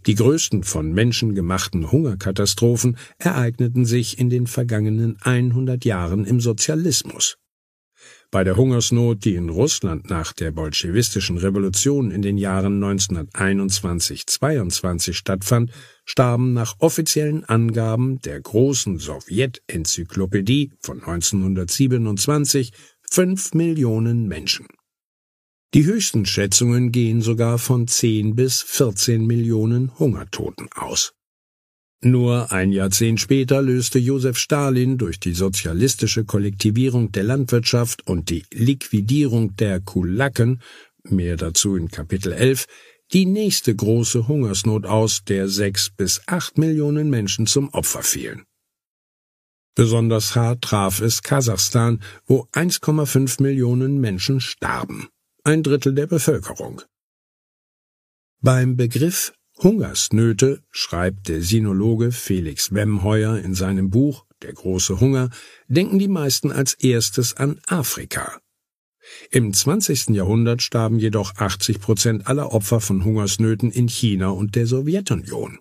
Die größten von Menschen gemachten Hungerkatastrophen ereigneten sich in den vergangenen 100 Jahren im Sozialismus. Bei der Hungersnot, die in Russland nach der bolschewistischen Revolution in den Jahren 1921-22 stattfand, starben nach offiziellen Angaben der großen Sowjetenzyklopädie von 1927 fünf Millionen Menschen. Die höchsten Schätzungen gehen sogar von 10 bis 14 Millionen Hungertoten aus. Nur ein Jahrzehnt später löste Josef Stalin durch die sozialistische Kollektivierung der Landwirtschaft und die Liquidierung der Kulaken, mehr dazu in Kapitel 11, die nächste große Hungersnot aus, der sechs bis acht Millionen Menschen zum Opfer fielen. Besonders hart traf es Kasachstan, wo 1,5 Millionen Menschen starben, ein Drittel der Bevölkerung. Beim Begriff Hungersnöte, schreibt der Sinologe Felix Wemheuer in seinem Buch Der große Hunger, denken die meisten als erstes an Afrika. Im 20. Jahrhundert starben jedoch 80 Prozent aller Opfer von Hungersnöten in China und der Sowjetunion.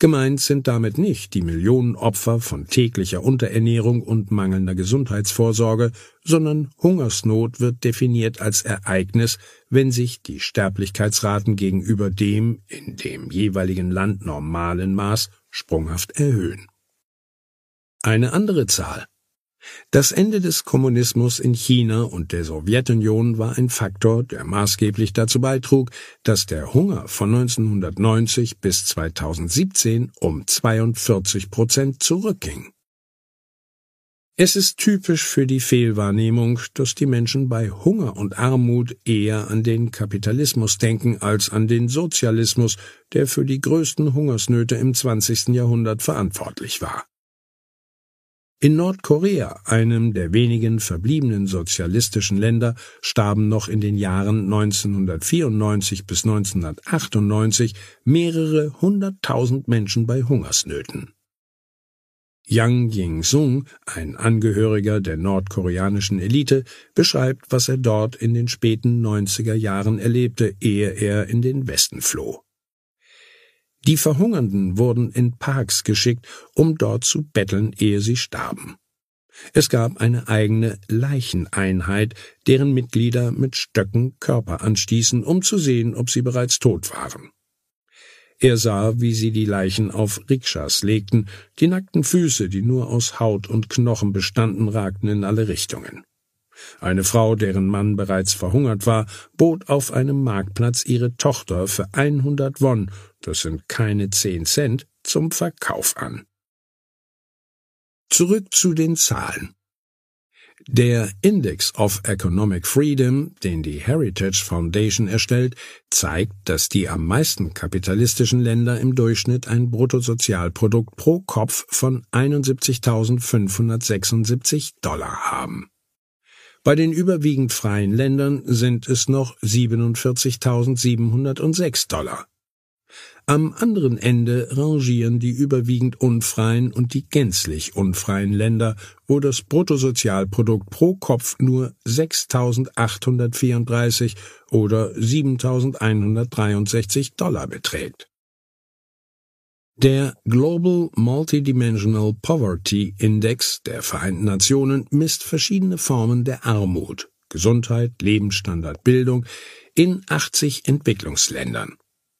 Gemeint sind damit nicht die Millionen Opfer von täglicher Unterernährung und mangelnder Gesundheitsvorsorge, sondern Hungersnot wird definiert als Ereignis, wenn sich die Sterblichkeitsraten gegenüber dem in dem jeweiligen Land normalen Maß sprunghaft erhöhen. Eine andere Zahl das Ende des Kommunismus in China und der Sowjetunion war ein Faktor, der maßgeblich dazu beitrug, dass der Hunger von 1990 bis 2017 um 42 Prozent zurückging. Es ist typisch für die Fehlwahrnehmung, dass die Menschen bei Hunger und Armut eher an den Kapitalismus denken als an den Sozialismus, der für die größten Hungersnöte im 20. Jahrhundert verantwortlich war. In Nordkorea, einem der wenigen verbliebenen sozialistischen Länder, starben noch in den Jahren 1994 bis 1998 mehrere hunderttausend Menschen bei Hungersnöten. Yang Ying-sung, ein Angehöriger der nordkoreanischen Elite, beschreibt, was er dort in den späten 90er Jahren erlebte, ehe er in den Westen floh. Die Verhungernden wurden in Parks geschickt, um dort zu betteln, ehe sie starben. Es gab eine eigene Leicheneinheit, deren Mitglieder mit Stöcken Körper anstießen, um zu sehen, ob sie bereits tot waren. Er sah, wie sie die Leichen auf Rikschas legten, die nackten Füße, die nur aus Haut und Knochen bestanden, ragten in alle Richtungen. Eine Frau, deren Mann bereits verhungert war, bot auf einem Marktplatz ihre Tochter für 100 Won, das sind keine 10 Cent, zum Verkauf an. Zurück zu den Zahlen. Der Index of Economic Freedom, den die Heritage Foundation erstellt, zeigt, dass die am meisten kapitalistischen Länder im Durchschnitt ein Bruttosozialprodukt pro Kopf von 71.576 Dollar haben. Bei den überwiegend freien Ländern sind es noch 47.706 Dollar. Am anderen Ende rangieren die überwiegend unfreien und die gänzlich unfreien Länder, wo das Bruttosozialprodukt pro Kopf nur 6.834 oder 7.163 Dollar beträgt. Der Global Multidimensional Poverty Index der Vereinten Nationen misst verschiedene Formen der Armut, Gesundheit, Lebensstandard, Bildung in 80 Entwicklungsländern.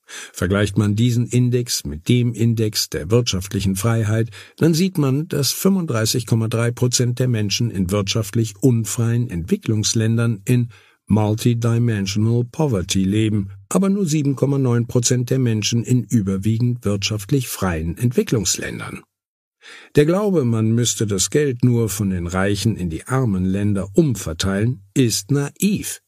Vergleicht man diesen Index mit dem Index der wirtschaftlichen Freiheit, dann sieht man, dass 35,3 Prozent der Menschen in wirtschaftlich unfreien Entwicklungsländern in Multidimensional Poverty leben, aber nur 7,9 Prozent der Menschen in überwiegend wirtschaftlich freien Entwicklungsländern. Der Glaube, man müsste das Geld nur von den Reichen in die armen Länder umverteilen, ist naiv.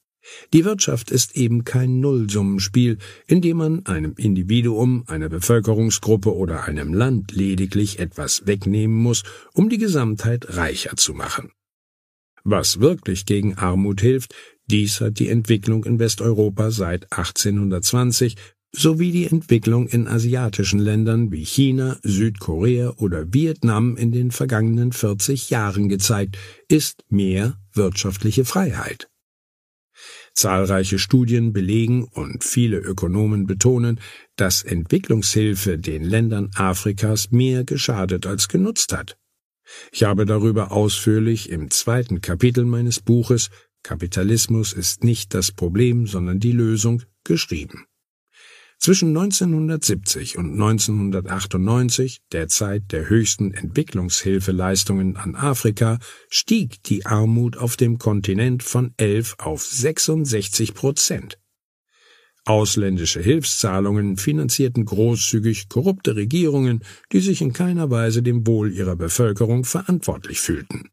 Die Wirtschaft ist eben kein Nullsummenspiel, in dem man einem Individuum, einer Bevölkerungsgruppe oder einem Land lediglich etwas wegnehmen muss, um die Gesamtheit reicher zu machen. Was wirklich gegen Armut hilft, dies hat die Entwicklung in Westeuropa seit 1820 sowie die Entwicklung in asiatischen Ländern wie China, Südkorea oder Vietnam in den vergangenen 40 Jahren gezeigt, ist mehr wirtschaftliche Freiheit. Zahlreiche Studien belegen und viele Ökonomen betonen, dass Entwicklungshilfe den Ländern Afrikas mehr geschadet als genutzt hat. Ich habe darüber ausführlich im zweiten Kapitel meines Buches Kapitalismus ist nicht das Problem, sondern die Lösung geschrieben. Zwischen 1970 und 1998, der Zeit der höchsten Entwicklungshilfeleistungen an Afrika, stieg die Armut auf dem Kontinent von 11 auf 66 Prozent. Ausländische Hilfszahlungen finanzierten großzügig korrupte Regierungen, die sich in keiner Weise dem Wohl ihrer Bevölkerung verantwortlich fühlten.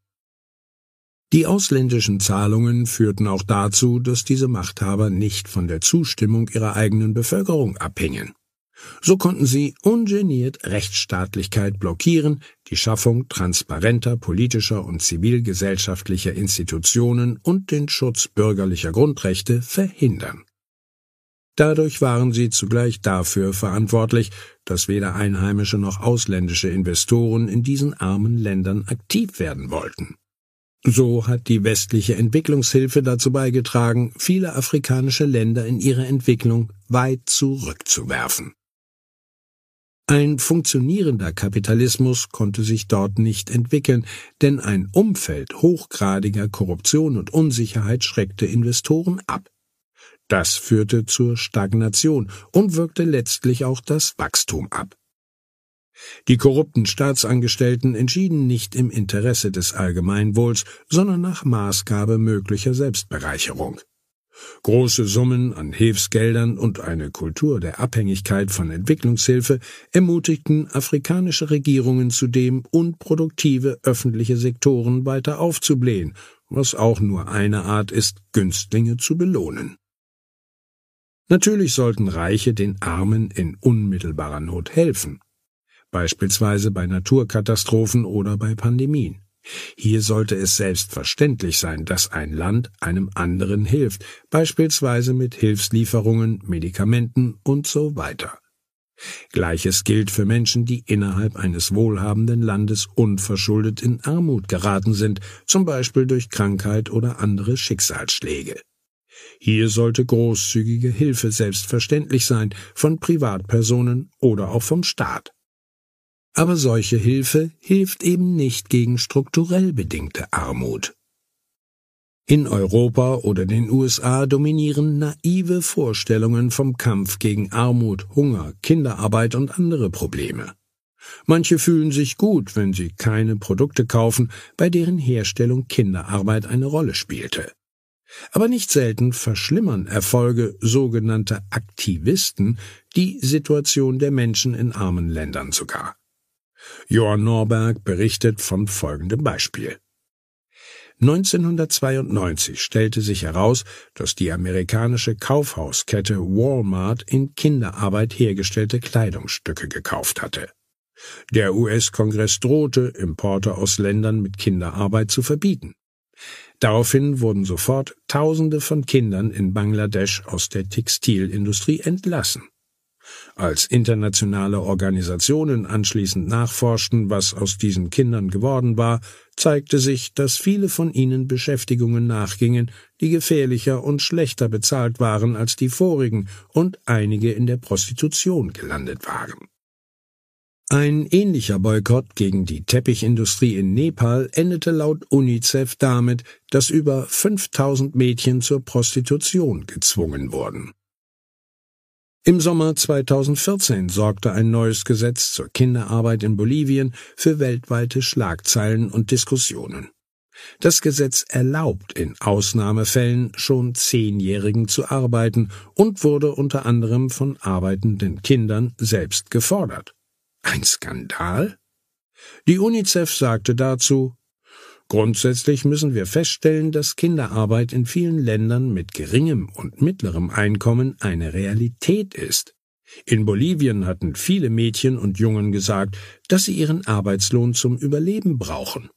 Die ausländischen Zahlungen führten auch dazu, dass diese Machthaber nicht von der Zustimmung ihrer eigenen Bevölkerung abhingen. So konnten sie ungeniert Rechtsstaatlichkeit blockieren, die Schaffung transparenter politischer und zivilgesellschaftlicher Institutionen und den Schutz bürgerlicher Grundrechte verhindern. Dadurch waren sie zugleich dafür verantwortlich, dass weder einheimische noch ausländische Investoren in diesen armen Ländern aktiv werden wollten. So hat die westliche Entwicklungshilfe dazu beigetragen, viele afrikanische Länder in ihrer Entwicklung weit zurückzuwerfen. Ein funktionierender Kapitalismus konnte sich dort nicht entwickeln, denn ein Umfeld hochgradiger Korruption und Unsicherheit schreckte Investoren ab. Das führte zur Stagnation und wirkte letztlich auch das Wachstum ab. Die korrupten Staatsangestellten entschieden nicht im Interesse des Allgemeinwohls, sondern nach Maßgabe möglicher Selbstbereicherung. Große Summen an Hilfsgeldern und eine Kultur der Abhängigkeit von Entwicklungshilfe ermutigten afrikanische Regierungen zudem, unproduktive öffentliche Sektoren weiter aufzublähen, was auch nur eine Art ist, Günstlinge zu belohnen. Natürlich sollten Reiche den Armen in unmittelbarer Not helfen, beispielsweise bei Naturkatastrophen oder bei Pandemien. Hier sollte es selbstverständlich sein, dass ein Land einem anderen hilft, beispielsweise mit Hilfslieferungen, Medikamenten und so weiter. Gleiches gilt für Menschen, die innerhalb eines wohlhabenden Landes unverschuldet in Armut geraten sind, zum Beispiel durch Krankheit oder andere Schicksalsschläge. Hier sollte großzügige Hilfe selbstverständlich sein, von Privatpersonen oder auch vom Staat. Aber solche Hilfe hilft eben nicht gegen strukturell bedingte Armut. In Europa oder den USA dominieren naive Vorstellungen vom Kampf gegen Armut, Hunger, Kinderarbeit und andere Probleme. Manche fühlen sich gut, wenn sie keine Produkte kaufen, bei deren Herstellung Kinderarbeit eine Rolle spielte. Aber nicht selten verschlimmern Erfolge sogenannter Aktivisten die Situation der Menschen in armen Ländern sogar. Johann Norberg berichtet von folgendem Beispiel. 1992 stellte sich heraus, dass die amerikanische Kaufhauskette Walmart in Kinderarbeit hergestellte Kleidungsstücke gekauft hatte. Der US-Kongress drohte, Importe aus Ländern mit Kinderarbeit zu verbieten. Daraufhin wurden sofort Tausende von Kindern in Bangladesch aus der Textilindustrie entlassen. Als internationale Organisationen anschließend nachforschten, was aus diesen Kindern geworden war, zeigte sich, dass viele von ihnen Beschäftigungen nachgingen, die gefährlicher und schlechter bezahlt waren als die vorigen und einige in der Prostitution gelandet waren. Ein ähnlicher Boykott gegen die Teppichindustrie in Nepal endete laut UNICEF damit, dass über 5000 Mädchen zur Prostitution gezwungen wurden. Im Sommer 2014 sorgte ein neues Gesetz zur Kinderarbeit in Bolivien für weltweite Schlagzeilen und Diskussionen. Das Gesetz erlaubt in Ausnahmefällen schon Zehnjährigen zu arbeiten und wurde unter anderem von arbeitenden Kindern selbst gefordert. Ein Skandal? Die UNICEF sagte dazu, Grundsätzlich müssen wir feststellen, dass Kinderarbeit in vielen Ländern mit geringem und mittlerem Einkommen eine Realität ist. In Bolivien hatten viele Mädchen und Jungen gesagt, dass sie ihren Arbeitslohn zum Überleben brauchen.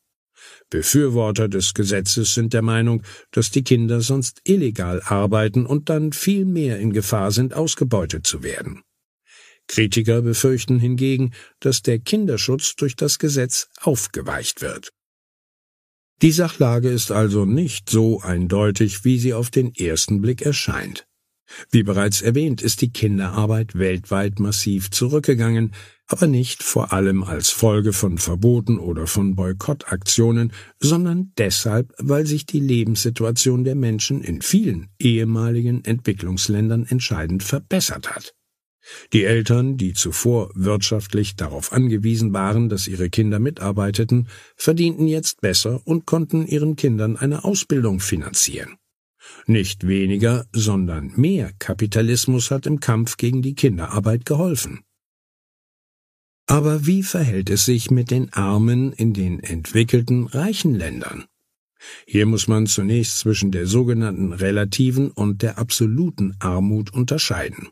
Befürworter des Gesetzes sind der Meinung, dass die Kinder sonst illegal arbeiten und dann viel mehr in Gefahr sind, ausgebeutet zu werden. Kritiker befürchten hingegen, dass der Kinderschutz durch das Gesetz aufgeweicht wird. Die Sachlage ist also nicht so eindeutig, wie sie auf den ersten Blick erscheint. Wie bereits erwähnt, ist die Kinderarbeit weltweit massiv zurückgegangen, aber nicht vor allem als Folge von Verboten oder von Boykottaktionen, sondern deshalb, weil sich die Lebenssituation der Menschen in vielen ehemaligen Entwicklungsländern entscheidend verbessert hat. Die Eltern, die zuvor wirtschaftlich darauf angewiesen waren, dass ihre Kinder mitarbeiteten, verdienten jetzt besser und konnten ihren Kindern eine Ausbildung finanzieren. Nicht weniger, sondern mehr Kapitalismus hat im Kampf gegen die Kinderarbeit geholfen. Aber wie verhält es sich mit den Armen in den entwickelten reichen Ländern? Hier muss man zunächst zwischen der sogenannten relativen und der absoluten Armut unterscheiden.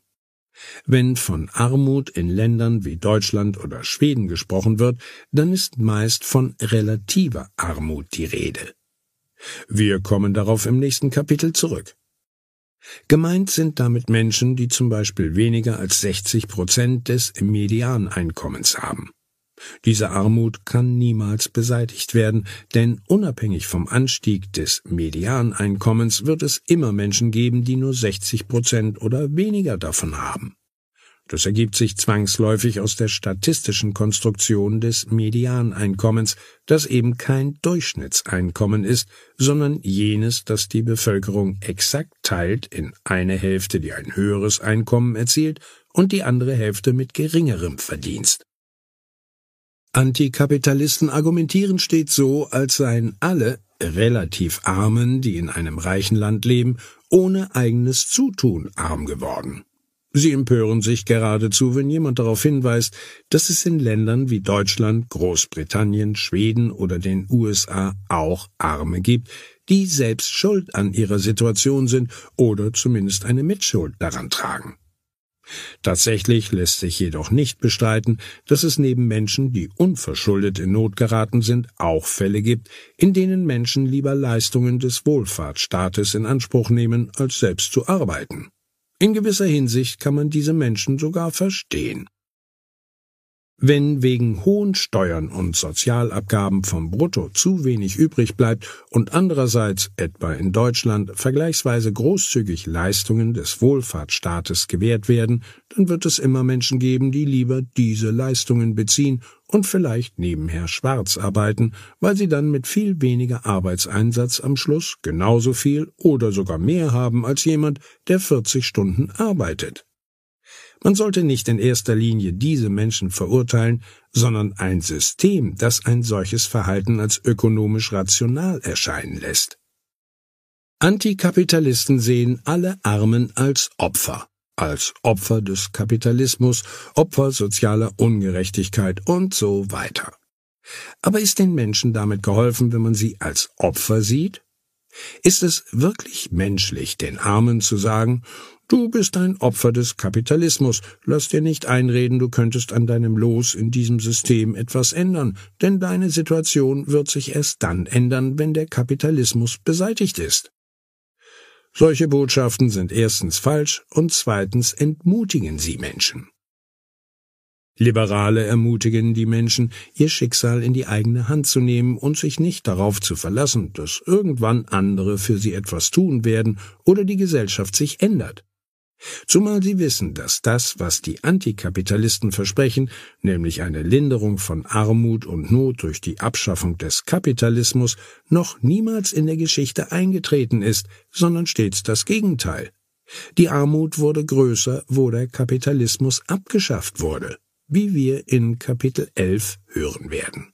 Wenn von Armut in Ländern wie Deutschland oder Schweden gesprochen wird, dann ist meist von relativer Armut die Rede. Wir kommen darauf im nächsten Kapitel zurück. Gemeint sind damit Menschen, die zum Beispiel weniger als 60 Prozent des Medianeinkommens haben. Diese Armut kann niemals beseitigt werden, denn unabhängig vom Anstieg des Medianeinkommens wird es immer Menschen geben, die nur 60 Prozent oder weniger davon haben. Das ergibt sich zwangsläufig aus der statistischen Konstruktion des Medianeinkommens, das eben kein Durchschnittseinkommen ist, sondern jenes, das die Bevölkerung exakt teilt in eine Hälfte, die ein höheres Einkommen erzielt, und die andere Hälfte mit geringerem Verdienst. Antikapitalisten argumentieren stets so, als seien alle, relativ Armen, die in einem reichen Land leben, ohne eigenes Zutun arm geworden. Sie empören sich geradezu, wenn jemand darauf hinweist, dass es in Ländern wie Deutschland, Großbritannien, Schweden oder den USA auch Arme gibt, die selbst schuld an ihrer Situation sind oder zumindest eine Mitschuld daran tragen. Tatsächlich lässt sich jedoch nicht bestreiten, dass es neben Menschen, die unverschuldet in Not geraten sind, auch Fälle gibt, in denen Menschen lieber Leistungen des Wohlfahrtsstaates in Anspruch nehmen, als selbst zu arbeiten. In gewisser Hinsicht kann man diese Menschen sogar verstehen. Wenn wegen hohen Steuern und Sozialabgaben vom Brutto zu wenig übrig bleibt und andererseits etwa in Deutschland vergleichsweise großzügig Leistungen des Wohlfahrtsstaates gewährt werden, dann wird es immer Menschen geben, die lieber diese Leistungen beziehen und vielleicht nebenher schwarz arbeiten, weil sie dann mit viel weniger Arbeitseinsatz am Schluss genauso viel oder sogar mehr haben als jemand, der 40 Stunden arbeitet. Man sollte nicht in erster Linie diese Menschen verurteilen, sondern ein System, das ein solches Verhalten als ökonomisch rational erscheinen lässt. Antikapitalisten sehen alle Armen als Opfer, als Opfer des Kapitalismus, Opfer sozialer Ungerechtigkeit und so weiter. Aber ist den Menschen damit geholfen, wenn man sie als Opfer sieht? Ist es wirklich menschlich, den Armen zu sagen, Du bist ein Opfer des Kapitalismus. Lass dir nicht einreden, du könntest an deinem Los in diesem System etwas ändern, denn deine Situation wird sich erst dann ändern, wenn der Kapitalismus beseitigt ist. Solche Botschaften sind erstens falsch und zweitens entmutigen sie Menschen. Liberale ermutigen die Menschen, ihr Schicksal in die eigene Hand zu nehmen und sich nicht darauf zu verlassen, dass irgendwann andere für sie etwas tun werden oder die Gesellschaft sich ändert. Zumal sie wissen, dass das, was die Antikapitalisten versprechen, nämlich eine Linderung von Armut und Not durch die Abschaffung des Kapitalismus, noch niemals in der Geschichte eingetreten ist, sondern stets das Gegenteil. Die Armut wurde größer, wo der Kapitalismus abgeschafft wurde, wie wir in Kapitel 11 hören werden.